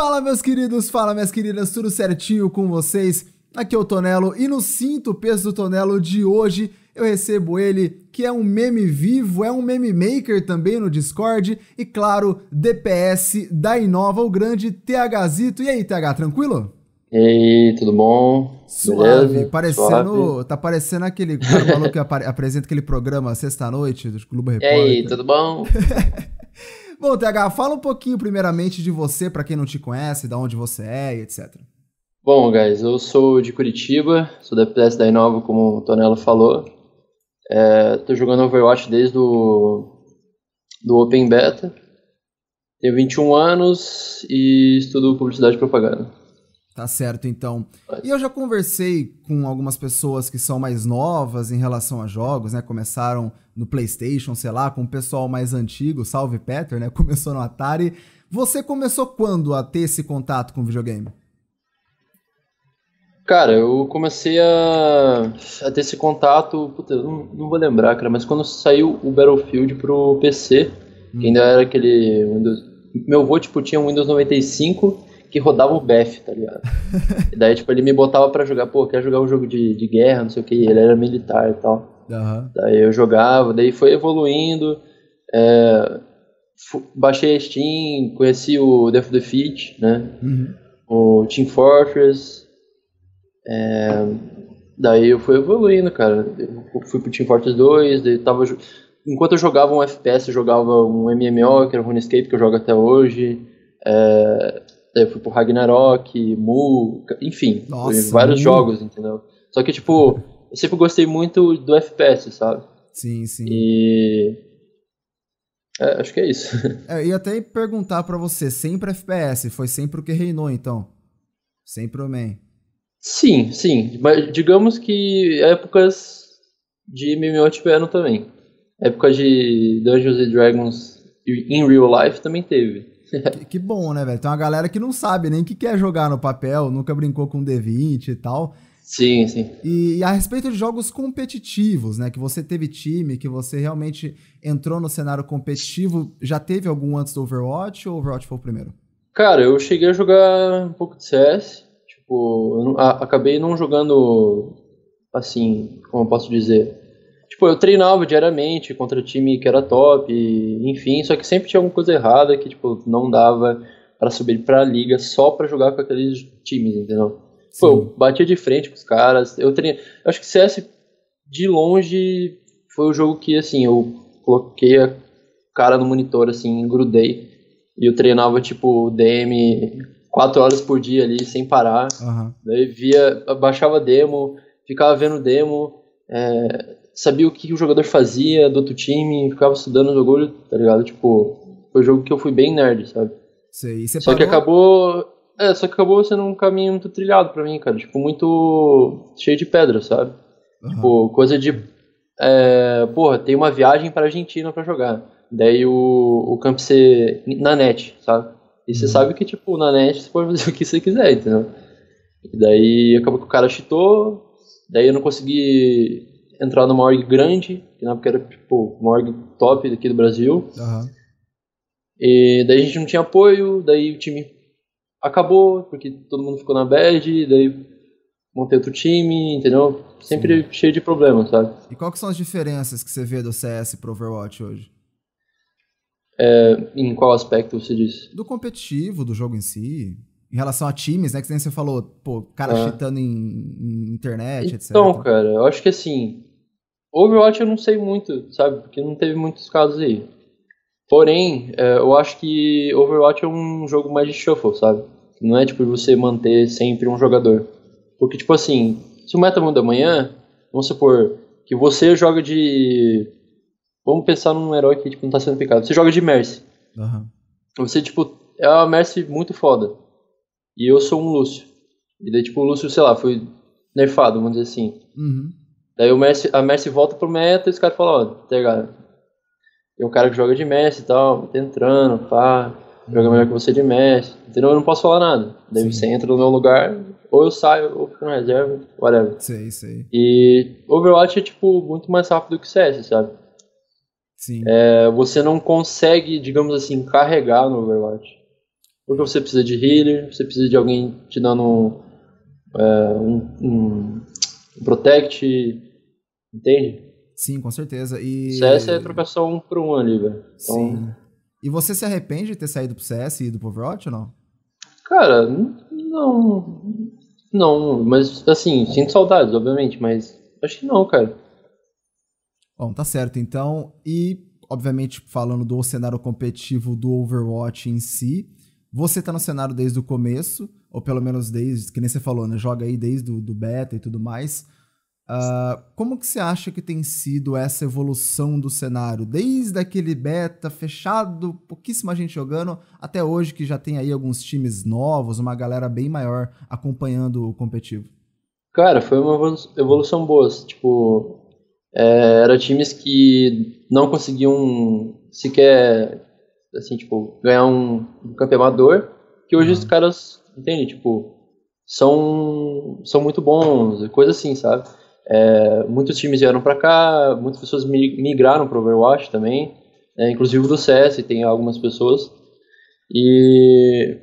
Fala, meus queridos, fala, minhas queridas, tudo certinho com vocês? Aqui é o Tonelo e no Cinto Peso do Tonelo de hoje eu recebo ele, que é um meme vivo, é um meme maker também no Discord e, claro, DPS da Inova, o grande THzito. E aí, TH, tranquilo? E aí, tudo bom? Suave, Beleza? parecendo. Suave. Tá parecendo aquele cara maluco que apresenta aquele programa Sexta-Noite do Globo Repórter. E aí, tudo bom? bom, TH, fala um pouquinho primeiramente de você, para quem não te conhece, de onde você é e etc. Bom, guys, eu sou de Curitiba, sou da PS da Inova, como o Tonelo falou. É, tô jogando Overwatch desde o do Open Beta. Tenho 21 anos e estudo publicidade e propaganda. Tá certo, então. E eu já conversei com algumas pessoas que são mais novas em relação a jogos, né? Começaram no PlayStation, sei lá, com o pessoal mais antigo, salve Peter, né? Começou no Atari. Você começou quando a ter esse contato com videogame? Cara, eu comecei a, a ter esse contato, puta, eu não, não, vou lembrar, cara, mas quando saiu o Battlefield pro PC, hum. que ainda era aquele Windows. Meu avô, tipo, tinha um Windows 95 que rodava o BF, tá ligado? e daí, tipo, ele me botava pra jogar, pô, quer jogar um jogo de, de guerra, não sei o que, ele era militar e tal. Uhum. Daí eu jogava, daí foi evoluindo, é, baixei a Steam, conheci o Death Defeat, né? Uhum. O Team Fortress. É, daí eu fui evoluindo, cara. Eu fui pro Team Fortress 2, daí tava. Enquanto eu jogava um FPS, eu jogava um MMO, que era o RuneScape, que eu jogo até hoje. É, Daí eu fui pro Ragnarok, Mu, enfim, Nossa, vários Mu. jogos, entendeu? Só que, tipo, eu sempre gostei muito do FPS, sabe? Sim, sim. E. É, acho que é isso. É, ia até perguntar para você, sempre FPS, foi sempre o que reinou, então? Sempre o main? Sim, sim. Mas digamos que épocas de MMO tiveram também. Época de Dungeons and Dragons in real life também teve. Que, que, bom, né, velho? Tem uma galera que não sabe nem o que quer jogar no papel, nunca brincou com D20 e tal. Sim, sim. E, e, a respeito de jogos competitivos, né? Que você teve time, que você realmente entrou no cenário competitivo, já teve algum antes do Overwatch ou Overwatch foi o primeiro? Cara, eu cheguei a jogar um pouco de CS. Tipo, eu não, a, acabei não jogando assim, como eu posso dizer, Tipo, eu treinava diariamente contra time que era top, enfim, só que sempre tinha alguma coisa errada que, tipo, não dava para subir pra liga só para jogar com aqueles times, entendeu? Sim. Pô, eu batia de frente com os caras, eu treinei. Eu acho que CS de longe foi o jogo que, assim, eu coloquei a cara no monitor, assim, grudei. E eu treinava, tipo, DM quatro horas por dia ali, sem parar. Uhum. Daí via, baixava demo, ficava vendo demo. É, sabia o que o jogador fazia do outro time, ficava estudando o jogo, tá ligado? Tipo, foi um jogo que eu fui bem nerd, sabe? Sei, só parou... que acabou. É, só que acabou sendo um caminho muito trilhado pra mim, cara. Tipo, muito cheio de pedra, sabe? Uhum. Tipo, coisa de. É, porra, tem uma viagem pra Argentina pra jogar. Daí o, o campo ser na net, sabe? E você uhum. sabe que, tipo, na net você pode fazer o que você quiser, entendeu? E daí acabou que o cara cheatou, daí eu não consegui entrar numa org grande, que na época era tipo uma org top daqui do Brasil. Uhum. E daí a gente não tinha apoio, daí o time acabou, porque todo mundo ficou na bad, daí montei outro time, entendeu? Sempre Sim. cheio de problemas, sabe? E quais que são as diferenças que você vê do CS pro Overwatch hoje? É, em qual aspecto você disse? Do competitivo, do jogo em si. Em relação a times, né? Que nem você falou, pô, cara é. cheatando em, em internet, então, etc. Então, cara, eu acho que assim, Overwatch eu não sei muito, sabe? Porque não teve muitos casos aí. Porém, é, eu acho que Overwatch é um jogo mais de shuffle, sabe? Não é tipo você manter sempre um jogador. Porque, tipo assim, se o meta muda amanhã, vamos supor que você joga de. Vamos pensar num herói que tipo, não tá sendo picado. Você joga de Mercy. Uhum. Você, tipo, é uma Mercy muito foda. E eu sou um Lúcio. E daí, tipo, o Lúcio, sei lá, foi nerfado, vamos dizer assim. Uhum. Daí o Messi, a Messi volta pro meta e os caras falam, ó, tá ligado? Tem um cara que joga de Messi e tal, tá entrando, pá, joga melhor que você de Messi, entendeu? Eu não posso falar nada. Daí Sim. você entra no meu lugar, ou eu saio, ou fico na reserva, whatever. Sei, sei. E Overwatch é, tipo, muito mais rápido que CS, sabe? Sim. É, você não consegue, digamos assim, carregar no Overwatch. Porque você precisa de healer, você precisa de alguém te dando é, um, um, um protect, entende? Sim, com certeza. E... CS é trocar só um por um ali, velho. Então, Sim. E você se arrepende de ter saído pro CS e ido pro Overwatch ou não? Cara, não. Não, mas assim, sinto saudades, obviamente, mas acho que não, cara. Bom, tá certo então. E, obviamente, falando do cenário competitivo do Overwatch em si, você tá no cenário desde o começo, ou pelo menos desde, que nem você falou, né? Joga aí desde o do beta e tudo mais. Uh, como que você acha que tem sido essa evolução do cenário? Desde aquele beta fechado, pouquíssima gente jogando, até hoje que já tem aí alguns times novos, uma galera bem maior acompanhando o competitivo. Cara, foi uma evolução boa. Tipo, é, era times que não conseguiam sequer, assim, tipo, ganhar um, um campeonato que hoje uhum. os caras, entende? Tipo, são, são muito bons, coisa assim, sabe? É, muitos times vieram para cá, muitas pessoas migraram para Overwatch também, né, inclusive do CS tem algumas pessoas. E,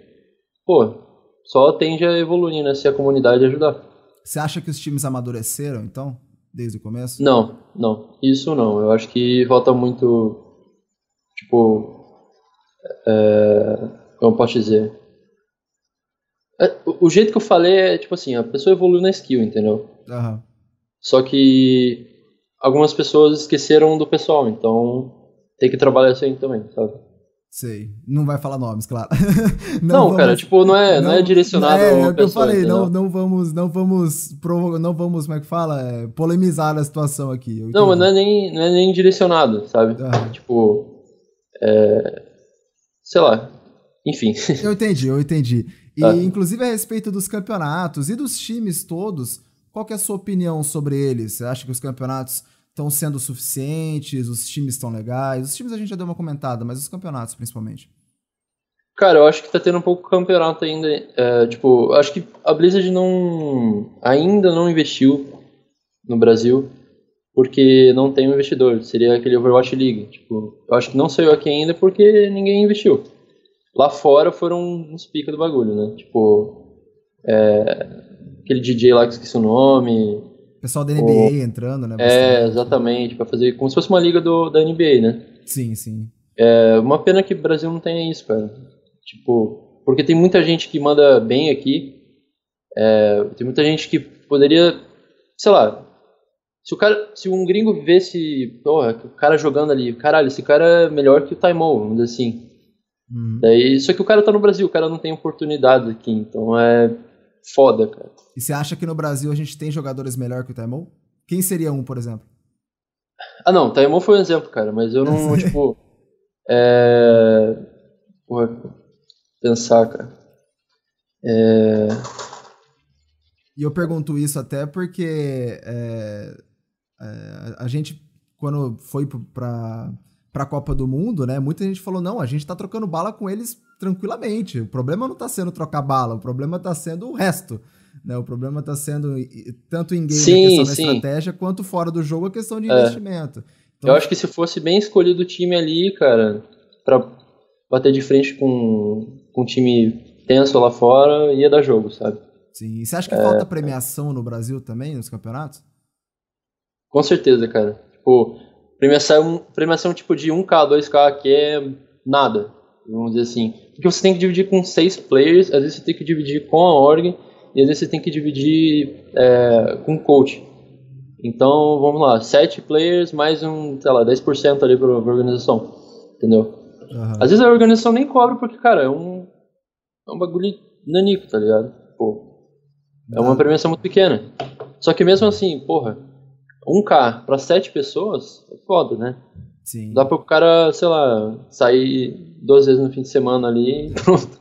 pô, só tende a evoluir, né, se a comunidade ajudar. Você acha que os times amadureceram, então, desde o começo? Não, não, isso não. Eu acho que falta muito, tipo, é, como posso dizer? É, o jeito que eu falei é, tipo assim, a pessoa evoluiu na skill, entendeu? Aham. Uhum. Só que algumas pessoas esqueceram do pessoal, então tem que trabalhar isso aí também, sabe? Sei. Não vai falar nomes, claro. não, não vamos, cara, tipo, não é, não, não é direcionado é, é o que eu falei, não, não vamos, não vamos, não vamos, como é que fala, é, polemizar a situação aqui. Não, mas não é nem, não é nem direcionado, sabe? Ah. Tipo, é, sei lá, enfim. Eu entendi, eu entendi. E, ah. inclusive, a respeito dos campeonatos e dos times todos, qual é a sua opinião sobre eles? Você acha que os campeonatos estão sendo suficientes? Os times estão legais? Os times a gente já deu uma comentada, mas os campeonatos principalmente. Cara, eu acho que tá tendo um pouco campeonato ainda. É, tipo, acho que a Blizzard não ainda não investiu no Brasil porque não tem um investidor. Seria aquele Overwatch League. Tipo, eu acho que não saiu aqui ainda porque ninguém investiu. Lá fora foram uns pica do bagulho, né? Tipo, é, aquele DJ lá que esqueci o nome. Pessoal da NBA entrando, né? Bastante. É, exatamente, para fazer como se fosse uma liga do, da NBA, né? Sim, sim. É uma pena que o Brasil não tenha isso, cara. Tipo, porque tem muita gente que manda bem aqui. É, tem muita gente que poderia, sei lá, se o cara, se um gringo visse, porra, o cara jogando ali, caralho, esse cara é melhor que o Taimou, vamos dizer assim. Uhum. Daí, só que o cara tá no Brasil, o cara não tem oportunidade aqui, então é foda, cara. E você acha que no Brasil a gente tem jogadores melhor que o Taimon? Quem seria um, por exemplo? Ah, não, Taimon foi um exemplo, cara, mas eu não, tipo. É. Porra, pensar, cara. É. E eu pergunto isso até porque é, é, a gente, quando foi pra, pra Copa do Mundo, né, muita gente falou: não, a gente tá trocando bala com eles tranquilamente. O problema não tá sendo trocar bala, o problema tá sendo o resto. Né? O problema está sendo tanto em game sim, a questão sim. da estratégia, quanto fora do jogo a questão de é. investimento. Então, eu acho que se fosse bem escolhido o time ali, cara, para bater de frente com, com um time tenso lá fora, ia dar jogo, sabe? Sim. E você acha que é... falta premiação no Brasil também, nos campeonatos? Com certeza, cara. Tipo, premiação, premiação tipo de 1K, 2K, que é nada, vamos dizer assim. Porque você tem que dividir com seis players, às vezes você tem que dividir com a org, e às vezes você tem que dividir é, com coach. Então, vamos lá, 7 players mais um, sei lá, 10% ali para a organização, entendeu? Uhum. Às vezes a organização nem cobra porque, cara, é um, é um bagulho nanico, tá ligado? Pô, é uma premiação muito pequena. Só que mesmo assim, porra, 1K para 7 pessoas é foda, né? Sim. Dá para o cara, sei lá, sair duas vezes no fim de semana ali e pronto.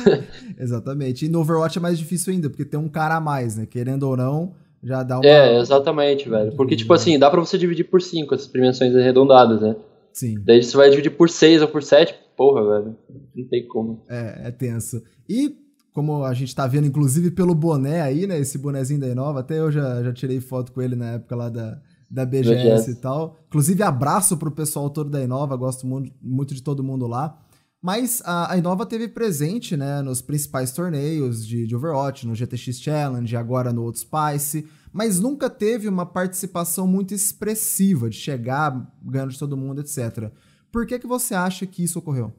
Exatamente. E no Overwatch é mais difícil ainda, porque tem um cara a mais, né? Querendo ou não, já dá uma. É, exatamente, velho. Porque, tipo assim, dá pra você dividir por 5 essas premiações arredondadas, né? Sim. Daí você vai dividir por 6 ou por 7, porra, velho. Não tem como. É, é tenso. E como a gente tá vendo, inclusive, pelo boné aí, né? Esse bonezinho da Inova, até eu já, já tirei foto com ele na época lá da, da BGS, BGS. e tal. Inclusive, abraço pro pessoal todo da Inova, gosto muito, muito de todo mundo lá. Mas a, a Inova teve presente né, nos principais torneios de, de Overwatch, no GTX Challenge, agora no Outspice, mas nunca teve uma participação muito expressiva de chegar ganhando de todo mundo, etc. Por que, que você acha que isso ocorreu?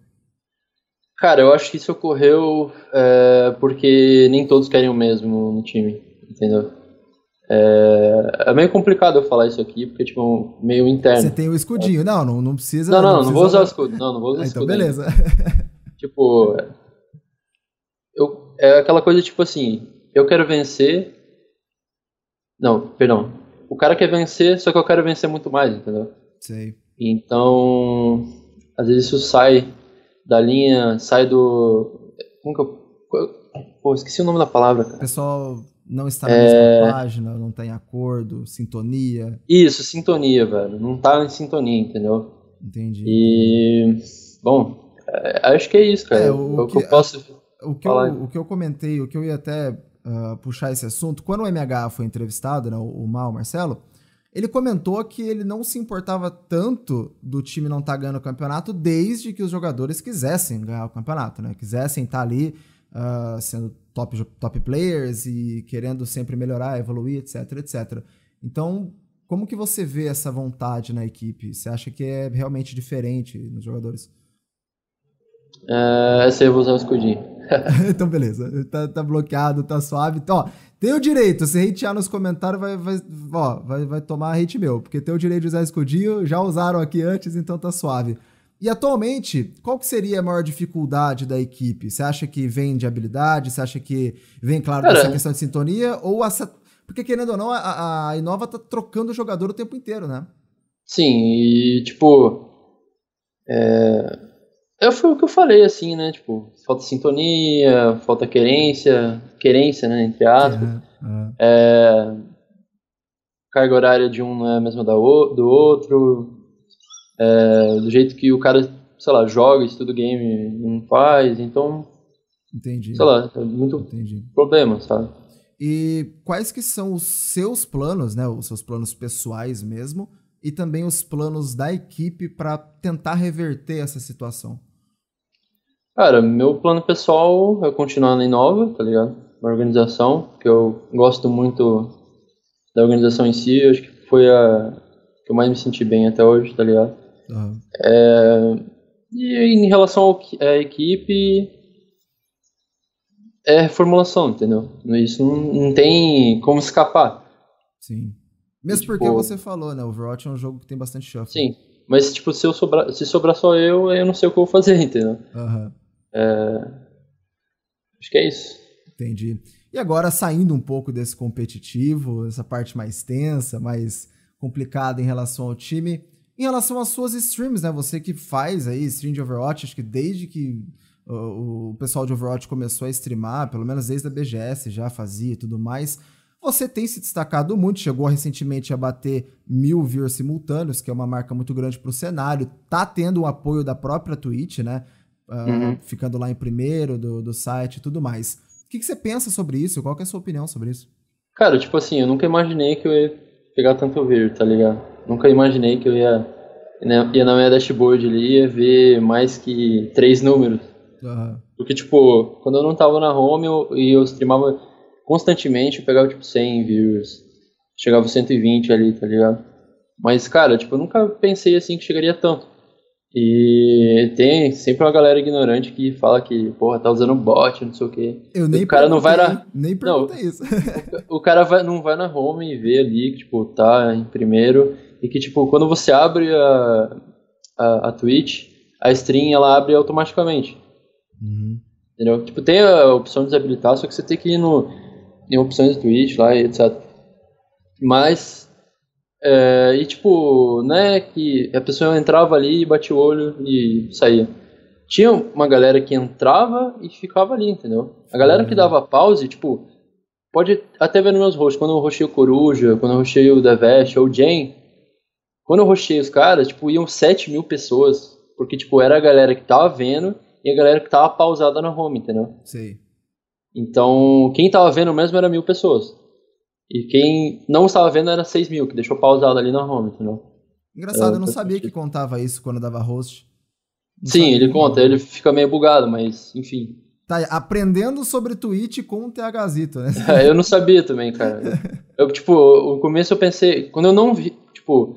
Cara, eu acho que isso ocorreu é, porque nem todos querem o mesmo no time, entendeu? É, é, meio complicado eu falar isso aqui, porque, tipo, meio interno. Você tem o escudinho. Não, não, não precisa. Não, não, não, não vou usar o escudo. Não, não vou usar o ah, escudo. Então, beleza. tipo, eu, é aquela coisa, tipo assim, eu quero vencer. Não, perdão. O cara quer vencer, só que eu quero vencer muito mais, entendeu? Sei. Então, às vezes isso sai da linha, sai do. Como que eu. Pô, esqueci o nome da palavra, cara. Pessoal não está na é... mesma página, não está em acordo, sintonia. Isso, sintonia, velho. Não está em sintonia, entendeu? Entendi. E. Bom, é, acho que é isso, cara. É, o, o, que, eu posso. O que falar. eu, o que eu comentei, o que eu ia até uh, puxar esse assunto, quando o MH foi entrevistado, né, o, o Mal Marcelo, ele comentou que ele não se importava tanto do time não estar tá ganhando o campeonato desde que os jogadores quisessem ganhar o campeonato, né? Quisessem estar tá ali uh, sendo top, top players e querendo sempre melhorar, evoluir, etc, etc. Então, como que você vê essa vontade na equipe? Você acha que é realmente diferente nos jogadores? Uh, essa eu vou usar o escudinho. então, beleza. Tá, tá, bloqueado, tá suave. Então, ó, tem o direito. Se hatear nos comentários, vai, vai, ó, vai, vai tomar hate meu. Porque tem o direito de usar escudinho. Já usaram aqui antes, então tá suave. E atualmente, qual que seria a maior dificuldade da equipe? Você acha que vem de habilidade? Você acha que vem, claro, Cara, dessa questão de sintonia? Ou essa. Porque, querendo ou não, a, a Inova tá trocando o jogador o tempo inteiro, né? Sim, e tipo. É... é foi o que eu falei, assim, né? Tipo, falta sintonia, falta querência, querência, né? Entre aspas. É, é. Carga horária de um não é a mesma da o... do outro é, do jeito que o cara, sei lá, joga, estuda o game, não faz, então. Entendi. Sei lá, é muito Entendi. problema, sabe? E quais que são os seus planos, né? Os seus planos pessoais mesmo, e também os planos da equipe para tentar reverter essa situação? Cara, meu plano pessoal é continuar na Inova, tá ligado? Uma organização, que eu gosto muito da organização em si, acho que foi a que eu mais me senti bem até hoje, tá ligado? Uhum. É, e em relação à equipe, é reformulação, entendeu? Isso não, não tem como escapar. Sim. Mesmo e, porque tipo, você falou, né? O Overwatch é um jogo que tem bastante shuffle. Sim, mas tipo, se, eu sobrar, se sobrar só eu, eu não sei o que eu vou fazer, entendeu? Uhum. É, acho que é isso. Entendi. E agora, saindo um pouco desse competitivo, essa parte mais tensa, mais complicada em relação ao time, em relação às suas streams, né? Você que faz aí stream de Overwatch, acho que desde que o, pessoal de Overwatch começou a streamar, pelo menos desde a BGS já fazia e tudo mais, você tem se destacado muito, chegou recentemente a bater mil viewers simultâneos, que é uma marca muito grande para o cenário, tá tendo o apoio da própria Twitch, né? Uh, uhum. Ficando lá em primeiro do, do site e tudo mais. O que, que, você pensa sobre isso? Qual é a sua opinião sobre isso? Cara, tipo assim, eu nunca imaginei que eu ia pegar tanto view, tá ligado? Nunca imaginei que eu ia, ia na minha dashboard ali ia ver mais que três números. Uhum. Porque, tipo, quando eu não tava na home eu, e eu streamava constantemente, eu pegava, tipo, 100 views. Chegava 120 ali, tá ligado? Mas, cara, tipo, eu nunca pensei, assim, que chegaria tanto. E tem sempre uma galera ignorante que fala que, porra, tá usando bot, não sei o quê. Eu nem o cara não vai na... Nem perguntei isso. o, cara vai, não vai na home e vê ali que, tipo, tá em primeiro. E que, tipo, quando você abre a, a, a Twitch, a stream, ela abre automaticamente. Uhum. Entendeu? Tipo, tem a opção de desabilitar, só que você tem que ir no, em opções do Twitch lá e etc. Mas é, e tipo, né, que a pessoa entrava ali, batia o olho e saía. Tinha uma galera que entrava e ficava ali, entendeu? A galera que dava pause, tipo, pode até ver nos meus roxos, quando eu rochei o Coruja, quando eu rochei o Devest ou o Jane, quando eu rochei os caras, tipo, iam 7 mil pessoas, porque, tipo, era a galera que tava vendo e a galera que tava pausada na home, entendeu? Sim. Então, quem tava vendo mesmo era mil pessoas. E quem não estava vendo era 6 mil, que deixou pausado ali na home, entendeu? Engraçado, eu não sabia que contava isso quando dava host. Sim, ele conta, ele fica meio bugado, mas enfim. Tá aprendendo sobre Twitch com o THzito, né? É, eu não sabia também, cara. Eu, tipo, no começo eu pensei, quando eu não vi, tipo,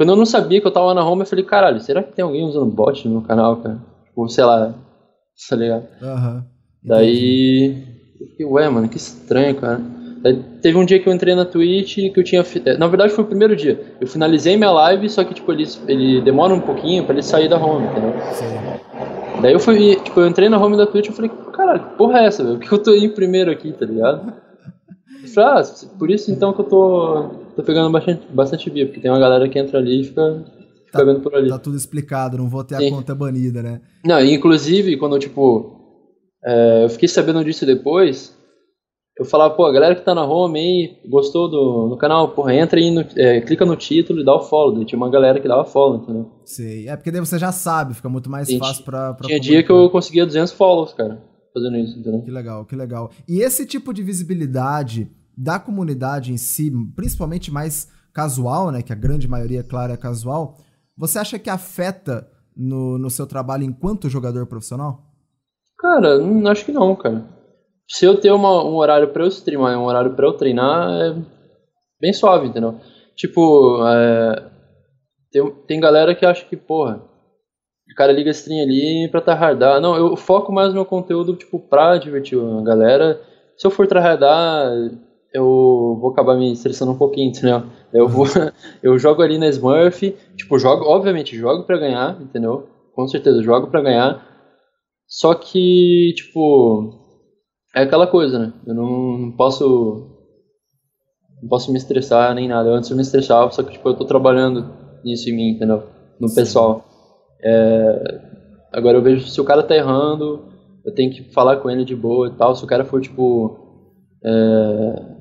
quando eu não sabia que eu tava na home, eu falei, caralho, será que tem alguém usando bot no canal, cara? Tipo, sei lá, tá ligado? Aham. Uhum. Daí, eu fiquei, ué, mano, que estranho, cara. Daí, teve um dia que eu entrei na Twitch que eu tinha. É, na verdade, foi o primeiro dia. Eu finalizei minha live, só que, tipo, ele, ele demora um pouquinho pra ele sair da home, entendeu? Sim. Daí eu fui, tipo, eu entrei na home da Twitch e falei, caralho, que porra é essa, velho? Por que eu tô indo primeiro aqui, tá ligado? falei, ah, por isso então que eu tô, tô pegando bastante, bastante via, porque tem uma galera que entra ali e fica, fica tá, vendo por ali. Tá tudo explicado, não vou ter Sim. a conta banida, né? Não, inclusive, quando, tipo, é, eu fiquei sabendo disso depois, eu falava, pô, a galera que tá na home aí, gostou do, do canal, porra, entra aí, no, é, clica no título e dá o follow. Daí tinha uma galera que dava follow, entendeu? Sei, é porque daí você já sabe, fica muito mais fácil pra, pra Tinha dia que eu conseguia 200 follows, cara, fazendo isso, entendeu? Que legal, que legal. E esse tipo de visibilidade da comunidade em si, principalmente mais casual, né, que a grande maioria, claro, é casual, você acha que afeta no, no seu trabalho enquanto jogador profissional? Cara, não, acho que não, cara. Se eu ter uma, um horário pra eu streamar um horário pra eu treinar, é bem suave, entendeu? Tipo, é, tem, tem galera que acha que, porra, o cara liga a stream ali pra tryhardar. Não, eu foco mais no meu conteúdo, tipo, pra divertir a galera. Se eu for tryhardar, eu vou acabar me estressando um pouquinho, entendeu? Eu vou, eu jogo ali na Smurf, tipo, jogo, obviamente, jogo pra ganhar, entendeu? Com certeza, jogo pra ganhar. Só que, tipo, é aquela coisa, né? Eu não, não posso. Não posso me estressar nem nada. Antes eu me estressava, só que, tipo, eu tô trabalhando nisso em mim, entendeu? No Sim. pessoal. É, agora eu vejo se o cara tá errando, eu tenho que falar com ele de boa e tal. Se o cara for, tipo. É,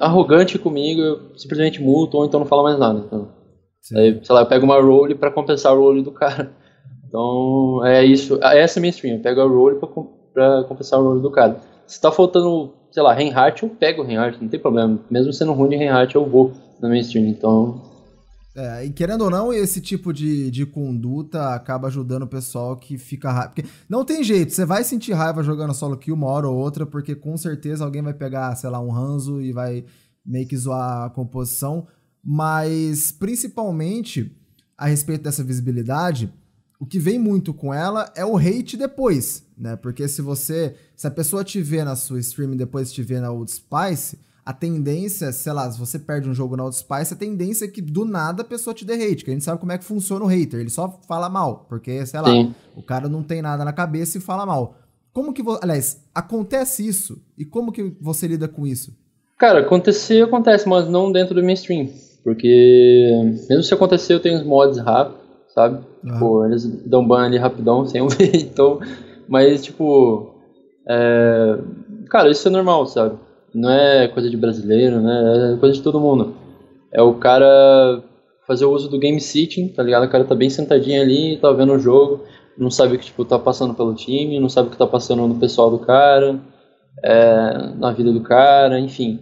arrogante comigo, eu simplesmente multo ou então não falo mais nada. Então. Aí, sei lá, eu pego uma role pra compensar o role do cara. Então, é isso. Ah, essa é a minha stream. Eu pego a roll pra, pra compensar o roll do cara. Se tá faltando, sei lá, Reinhardt, eu pego o Reinhardt, não tem problema. Mesmo sendo ruim de Reinhardt, eu vou na minha stream. Então. É, e querendo ou não, esse tipo de, de conduta acaba ajudando o pessoal que fica raiva. Porque não tem jeito, você vai sentir raiva jogando solo kill uma hora ou outra, porque com certeza alguém vai pegar, sei lá, um Hanzo e vai meio que zoar a composição. Mas, principalmente, a respeito dessa visibilidade, o que vem muito com ela é o hate depois, né? Porque se você, se a pessoa te vê na sua stream e depois te vê na Old Spice, a tendência, sei lá, se você perde um jogo na Old Spice, a tendência é que do nada a pessoa te dê hate, que a gente sabe como é que funciona o hater, ele só fala mal, porque, sei lá, Sim. o cara não tem nada na cabeça e fala mal. Como que, aliás, acontece isso? E como que você lida com isso? Cara, acontecer acontece, mas não dentro do mainstream, porque mesmo se acontecer eu tenho os mods rápidos, sabe? Uhum. Tipo, eles dão ban ali rapidão, sem eu ver, então... Mas, tipo... É... Cara, isso é normal, sabe? Não é coisa de brasileiro, né? É coisa de todo mundo. É o cara fazer o uso do game sitting, tá ligado? O cara tá bem sentadinho ali, tá vendo o jogo, não sabe o que, tipo, tá passando pelo time, não sabe o que tá passando no pessoal do cara, é... na vida do cara, enfim.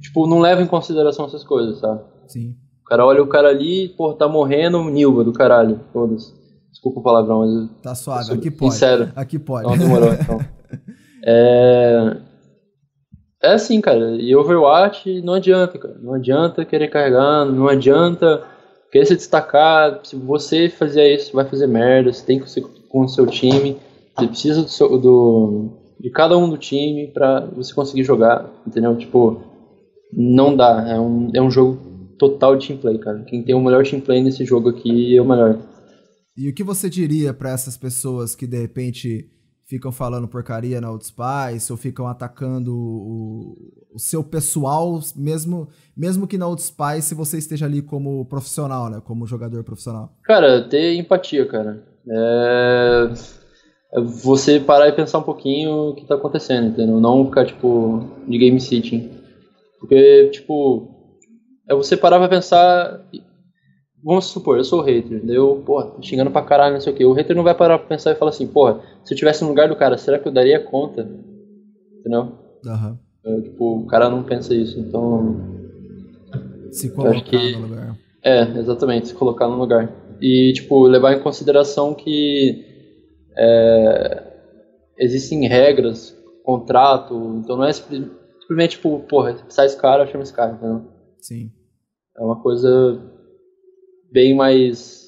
Tipo, não leva em consideração essas coisas, sabe? Sim cara olha o cara ali, pô, tá morrendo, Nilva do caralho. Foda-se. Desculpa o palavrão, mas. Tá suave, aqui pode. Sincero. Aqui pode. Não, demorou, então. é. É assim, cara. E Overwatch não adianta, cara. Não adianta querer carregar, não adianta querer se destacar. Se você fazer isso, vai fazer merda. Você tem que ser com o seu time. Você precisa do, seu, do de cada um do time pra você conseguir jogar, entendeu? Tipo, não dá. É um, é um jogo total team play, cara. Quem tem o melhor team play nesse jogo aqui é o melhor. E o que você diria para essas pessoas que de repente ficam falando porcaria na Outspice ou ficam atacando o, o, seu pessoal, mesmo, mesmo que na Outspice você esteja ali como profissional, né? Como jogador profissional? Cara, ter empatia, cara. É, é você parar e pensar um pouquinho o que tá acontecendo, entendeu? Não ficar, tipo, de game sitting. Porque, tipo, é você parar pra pensar. Vamos supor, eu sou o hater, eu, porra, tô xingando pra caralho, não sei o que. O hater não vai parar pra pensar e falar assim, porra, se eu tivesse no lugar do cara, será que eu daria conta? Entendeu? Uhum. Eu, tipo, o cara não pensa isso, então. Se colocar que... no lugar. É, exatamente, se colocar no lugar. e, tipo, levar em consideração que é, existem regras, contrato, então não é simplesmente, tipo, porra, sai esse cara, chama esse cara, entendeu? Sim. É uma coisa bem mais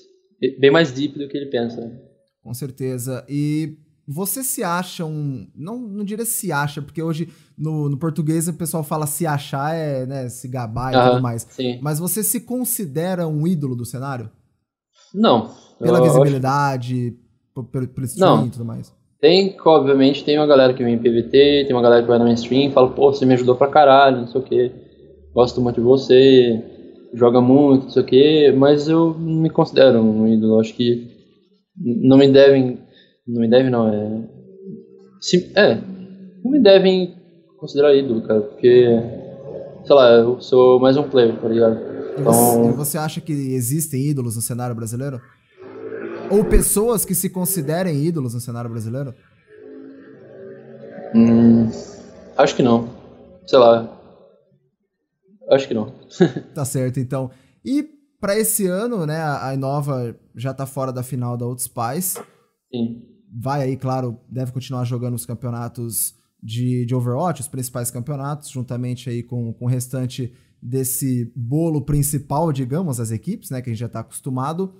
bem mais deep do que ele pensa. Com certeza. E você se acha um. Não, não diria se acha, porque hoje no, no português o pessoal fala se achar, é né, se gabar e tudo mais. Sim. Mas você se considera um ídolo do cenário? Não. Pela visibilidade, acho... pelo, pelo stream não. e tudo mais? Tem, obviamente, tem uma galera que vem em PVT, tem uma galera que vai no mainstream e fala, pô, você me ajudou pra caralho, não sei o que. Gosto muito de você, joga muito, não sei o que, mas eu não me considero um ídolo. Acho que não me devem não me deve, não. É. Sim, é. Não me devem considerar ídolo, cara. Porque. Sei lá, eu sou mais um player, tá ligado? Então... E você acha que existem ídolos no cenário brasileiro? Ou pessoas que se considerem ídolos no cenário brasileiro? Hum, acho que não. Sei lá. Acho que não. tá certo, então. E para esse ano, né, a Inova já tá fora da final da Outspice. Sim vai aí, claro, deve continuar jogando os campeonatos de, de Overwatch, os principais campeonatos, juntamente aí com, com o restante desse bolo principal, digamos, as equipes, né, que a gente já está acostumado.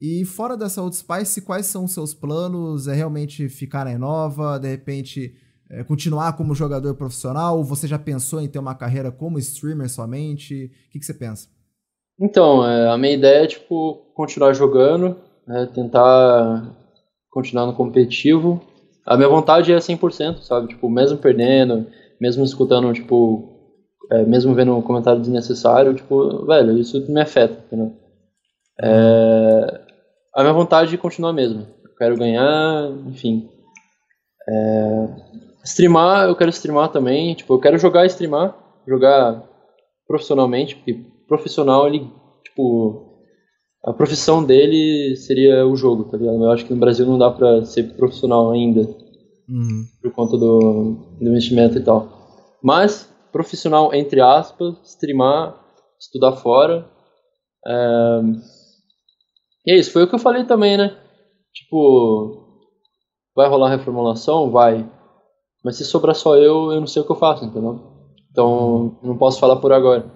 E fora dessa Old Spice, quais são os seus planos? É realmente ficar na Inova, de repente é, continuar como jogador profissional? Você já pensou em ter uma carreira como streamer somente? O que, que você pensa? Então, é, a minha ideia é, tipo, continuar jogando, né, tentar continuar no competitivo. A minha vontade é 100%, sabe? Tipo, mesmo perdendo, mesmo escutando, tipo, é, mesmo vendo um comentário desnecessário, tipo, velho, isso me afeta, entendeu? É, a minha vontade é continuar mesmo. Quero ganhar, enfim. É, streamar, eu quero streamar também. Tipo, eu quero jogar e streamar. Jogar profissionalmente, porque profissional, ele, tipo, a profissão dele seria o jogo, tá ligado? Eu acho que no Brasil não dá pra ser profissional ainda. Uhum. Por conta do, do, investimento e tal. Mas, profissional, entre aspas, streamar, estudar fora. É... E é isso, foi o que eu falei também, né? Tipo, vai rolar reformulação? Vai. Mas se sobrar só eu, eu não sei o que eu faço, entendeu? Então, não posso falar por agora.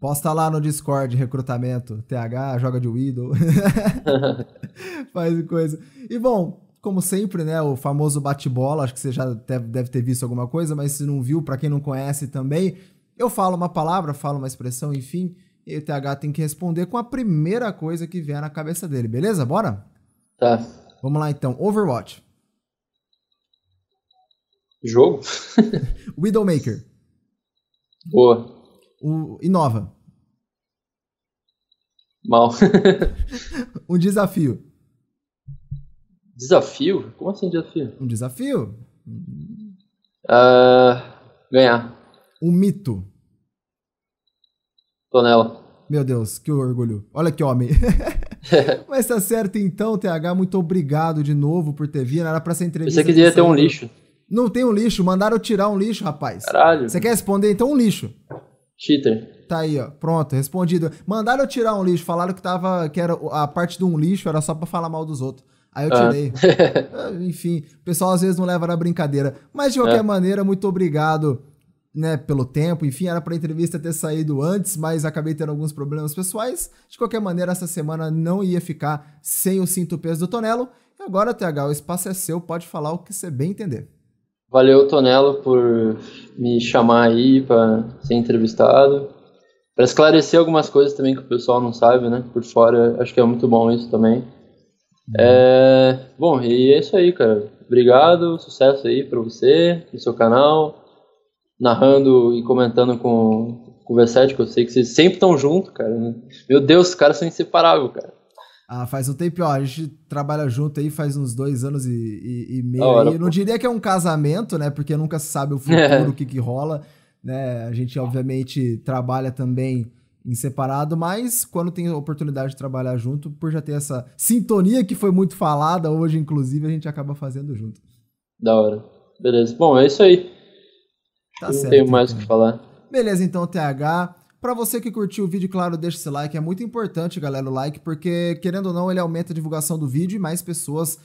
Posta lá no Discord, recrutamento, TH, joga de Widow. Faz coisa. E bom, como sempre, né, o famoso bate-bola, acho que você já deve ter visto alguma coisa, mas se não viu, para quem não conhece também, eu falo uma palavra, falo uma expressão, enfim, e o TH tem que responder com a primeira coisa que vier na cabeça dele, beleza? Bora? Tá. Vamos lá então, Overwatch. Jogo? Widowmaker. Boa. O, inova. Mal. um desafio. Desafio? Como assim desafio? Um desafio? Uh, ganhar. Um mito. Tonela. Meu Deus, que orgulho. Olha que homem. Mas tá certo então, TH. Muito obrigado de novo por ter vindo. Era pra ser entrevista. Você queria ter um lixo. Não tem um lixo. Mandaram tirar um lixo, rapaz. Caralho. Você quer responder então um lixo? Cheater. Tá aí, ó. Pronto, respondido. Mandaram eu tirar um lixo, falaram que tava que era a parte de um lixo era só para falar mal dos outros. Aí eu ah. tirei. Ah. Enfim, o pessoal às vezes não leva na brincadeira. Mas de qualquer é. maneira, muito obrigado, né, pelo tempo. Enfim, era pra entrevista ter saído antes, mas acabei tendo alguns problemas pessoais. De qualquer maneira, essa semana não ia ficar sem o cinto peso do Tonelo. E agora, TH, o espaço é seu, pode falar o que você bem entender. Valeu, Tonelo, por me chamar aí para ser entrevistado. Para esclarecer algumas coisas também que o pessoal não sabe, né? Por fora, acho que é muito bom isso também. É... Bom, e é isso aí, cara. Obrigado, sucesso aí para você, no seu canal, narrando e comentando com, com o V7, que eu sei que vocês sempre estão juntos, cara. Meu Deus, os caras são inseparáveis, cara. Ah, faz um tempo, ó, a gente trabalha junto aí faz uns dois anos e, e, e meio. Hora, não diria que é um casamento, né? Porque nunca se sabe o futuro, é. o que, que rola. Né? A gente, obviamente, trabalha também em separado, mas quando tem a oportunidade de trabalhar junto, por já ter essa sintonia que foi muito falada hoje, inclusive, a gente acaba fazendo junto. Da hora. Beleza. Bom, é isso aí. Tá não certo, tenho mais o então. que falar. Beleza, então, TH. Para você que curtiu o vídeo, claro, deixa esse like, é muito importante, galera, o like, porque querendo ou não, ele aumenta a divulgação do vídeo e mais pessoas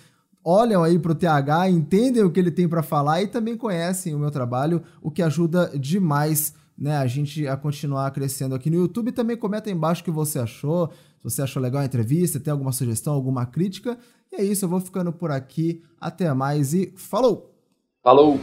olham aí pro TH, entendem o que ele tem para falar e também conhecem o meu trabalho, o que ajuda demais né, a gente a continuar crescendo aqui no YouTube. Também comenta aí embaixo o que você achou, se você achou legal a entrevista, tem alguma sugestão, alguma crítica. E é isso, eu vou ficando por aqui. Até mais e falou! Falou!